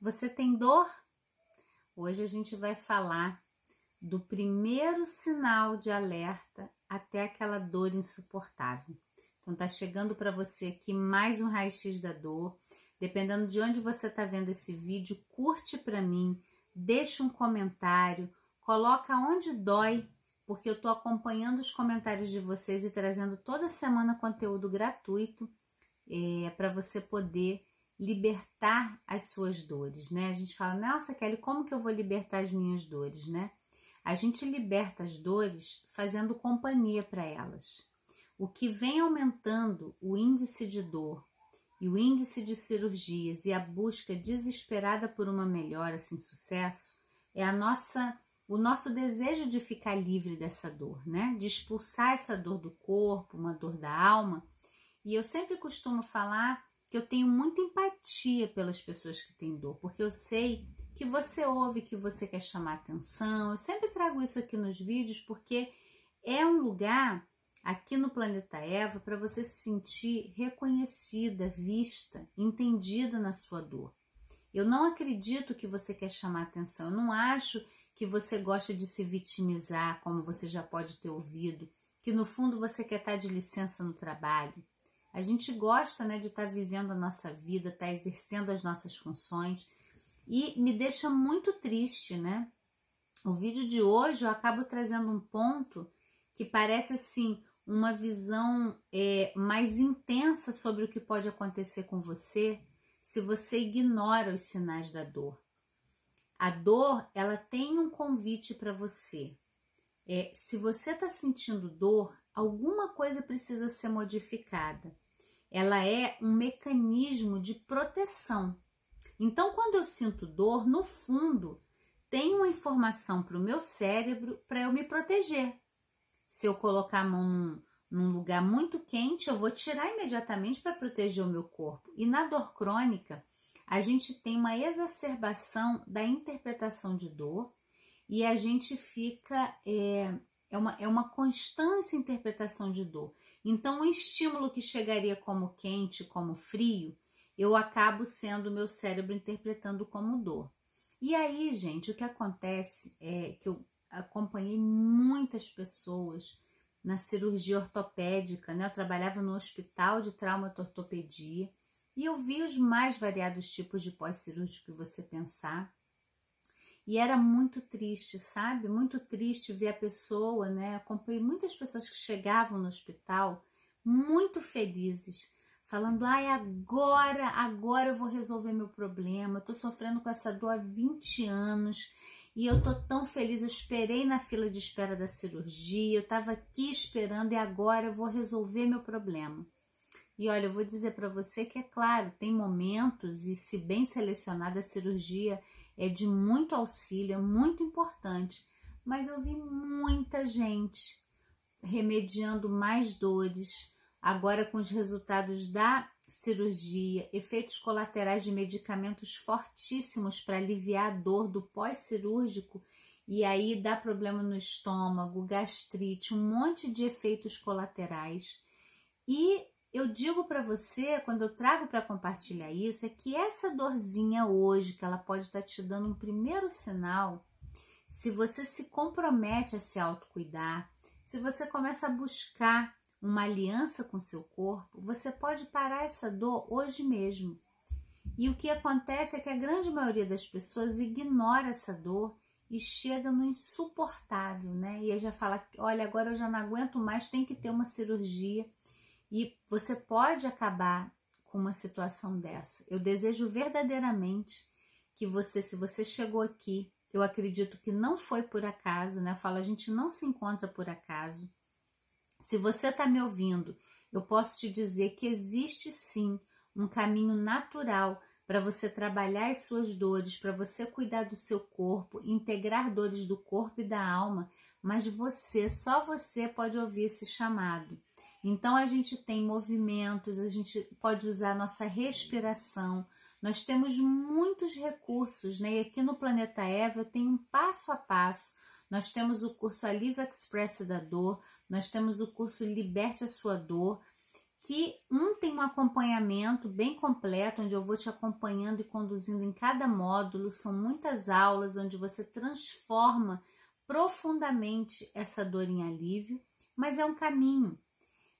Você tem dor? Hoje a gente vai falar do primeiro sinal de alerta até aquela dor insuportável. Então tá chegando para você aqui mais um raio-x da dor. Dependendo de onde você está vendo esse vídeo, curte para mim, deixa um comentário, coloca onde dói, porque eu estou acompanhando os comentários de vocês e trazendo toda semana conteúdo gratuito é, para você poder libertar as suas dores, né? A gente fala, nossa, Kelly, como que eu vou libertar as minhas dores, né? A gente liberta as dores fazendo companhia para elas. O que vem aumentando o índice de dor e o índice de cirurgias e a busca desesperada por uma melhora sem sucesso é a nossa o nosso desejo de ficar livre dessa dor, né? De expulsar essa dor do corpo, uma dor da alma. E eu sempre costumo falar que eu tenho muita empatia pelas pessoas que têm dor, porque eu sei que você ouve, que você quer chamar atenção. Eu sempre trago isso aqui nos vídeos porque é um lugar aqui no planeta Eva para você se sentir reconhecida, vista, entendida na sua dor. Eu não acredito que você quer chamar atenção, eu não acho que você gosta de se vitimizar, como você já pode ter ouvido, que no fundo você quer estar de licença no trabalho. A gente gosta né, de estar tá vivendo a nossa vida, estar tá exercendo as nossas funções e me deixa muito triste, né? O vídeo de hoje eu acabo trazendo um ponto que parece assim uma visão é, mais intensa sobre o que pode acontecer com você se você ignora os sinais da dor. A dor, ela tem um convite para você. É, se você está sentindo dor, alguma coisa precisa ser modificada. Ela é um mecanismo de proteção. Então, quando eu sinto dor, no fundo, tem uma informação para o meu cérebro para eu me proteger. Se eu colocar a mão num, num lugar muito quente, eu vou tirar imediatamente para proteger o meu corpo. E na dor crônica, a gente tem uma exacerbação da interpretação de dor e a gente fica. É, é uma, é uma constância interpretação de dor. Então, um estímulo que chegaria como quente, como frio, eu acabo sendo meu cérebro interpretando como dor. E aí, gente, o que acontece é que eu acompanhei muitas pessoas na cirurgia ortopédica, né? Eu trabalhava no hospital de trauma e ortopedia e eu vi os mais variados tipos de pós-cirúrgico que você pensar. E era muito triste, sabe? Muito triste ver a pessoa, né? Acompanhei muitas pessoas que chegavam no hospital muito felizes, falando: ai, agora, agora eu vou resolver meu problema. Eu tô sofrendo com essa dor há 20 anos e eu tô tão feliz. Eu esperei na fila de espera da cirurgia, eu tava aqui esperando e agora eu vou resolver meu problema. E olha, eu vou dizer para você que é claro, tem momentos e se bem selecionada a cirurgia é de muito auxílio, é muito importante, mas eu vi muita gente remediando mais dores, agora com os resultados da cirurgia, efeitos colaterais de medicamentos fortíssimos para aliviar a dor do pós-cirúrgico e aí dá problema no estômago, gastrite, um monte de efeitos colaterais. E eu digo para você, quando eu trago para compartilhar isso, é que essa dorzinha hoje, que ela pode estar tá te dando um primeiro sinal, se você se compromete a se autocuidar, se você começa a buscar uma aliança com seu corpo, você pode parar essa dor hoje mesmo. E o que acontece é que a grande maioria das pessoas ignora essa dor e chega no insuportável, né? E aí já fala, olha, agora eu já não aguento mais, tem que ter uma cirurgia. E você pode acabar com uma situação dessa. Eu desejo verdadeiramente que você, se você chegou aqui, eu acredito que não foi por acaso, né? Eu falo, a gente não se encontra por acaso. Se você está me ouvindo, eu posso te dizer que existe sim um caminho natural para você trabalhar as suas dores, para você cuidar do seu corpo, integrar dores do corpo e da alma, mas você, só você pode ouvir esse chamado. Então a gente tem movimentos, a gente pode usar a nossa respiração. Nós temos muitos recursos, né? E aqui no Planeta Eva eu tenho um passo a passo. Nós temos o curso Alívio Express da Dor, nós temos o curso Liberte a Sua Dor, que um tem um acompanhamento bem completo, onde eu vou te acompanhando e conduzindo em cada módulo. São muitas aulas onde você transforma profundamente essa dor em alívio, mas é um caminho.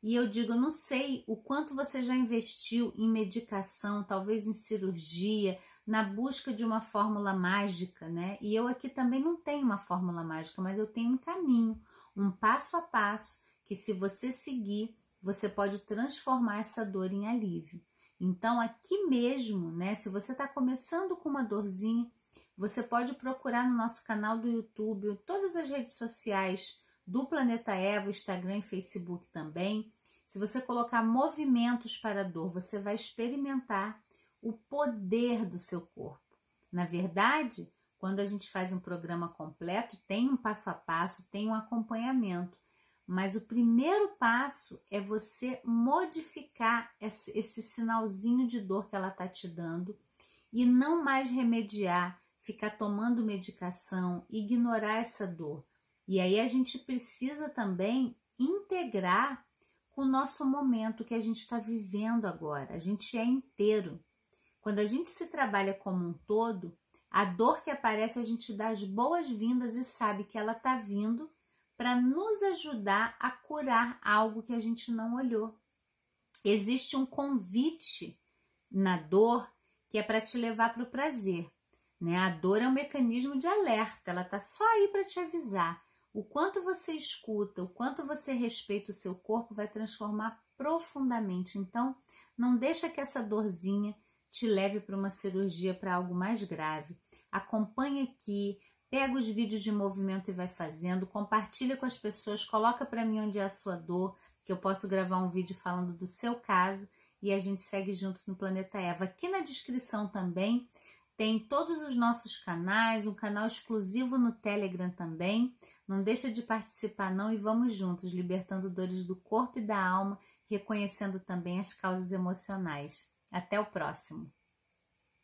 E eu digo, eu não sei o quanto você já investiu em medicação, talvez em cirurgia, na busca de uma fórmula mágica, né? E eu aqui também não tenho uma fórmula mágica, mas eu tenho um caminho, um passo a passo que se você seguir, você pode transformar essa dor em alívio. Então, aqui mesmo, né? Se você está começando com uma dorzinha, você pode procurar no nosso canal do YouTube, todas as redes sociais do Planeta Eva, Instagram e Facebook também. Se você colocar movimentos para dor, você vai experimentar o poder do seu corpo. Na verdade, quando a gente faz um programa completo, tem um passo a passo, tem um acompanhamento. Mas o primeiro passo é você modificar esse, esse sinalzinho de dor que ela está te dando e não mais remediar ficar tomando medicação, ignorar essa dor. E aí a gente precisa também integrar com o nosso momento que a gente está vivendo agora. A gente é inteiro. Quando a gente se trabalha como um todo, a dor que aparece a gente dá as boas-vindas e sabe que ela está vindo para nos ajudar a curar algo que a gente não olhou. Existe um convite na dor que é para te levar para o prazer. Né? A dor é um mecanismo de alerta, ela tá só aí para te avisar. O quanto você escuta, o quanto você respeita o seu corpo vai transformar profundamente. Então, não deixa que essa dorzinha te leve para uma cirurgia para algo mais grave. Acompanhe aqui, pega os vídeos de movimento e vai fazendo, compartilha com as pessoas, coloca para mim onde é a sua dor, que eu posso gravar um vídeo falando do seu caso e a gente segue juntos no Planeta Eva. Aqui na descrição também tem todos os nossos canais, um canal exclusivo no Telegram também. Não deixa de participar não e vamos juntos, libertando dores do corpo e da alma, reconhecendo também as causas emocionais. Até o próximo.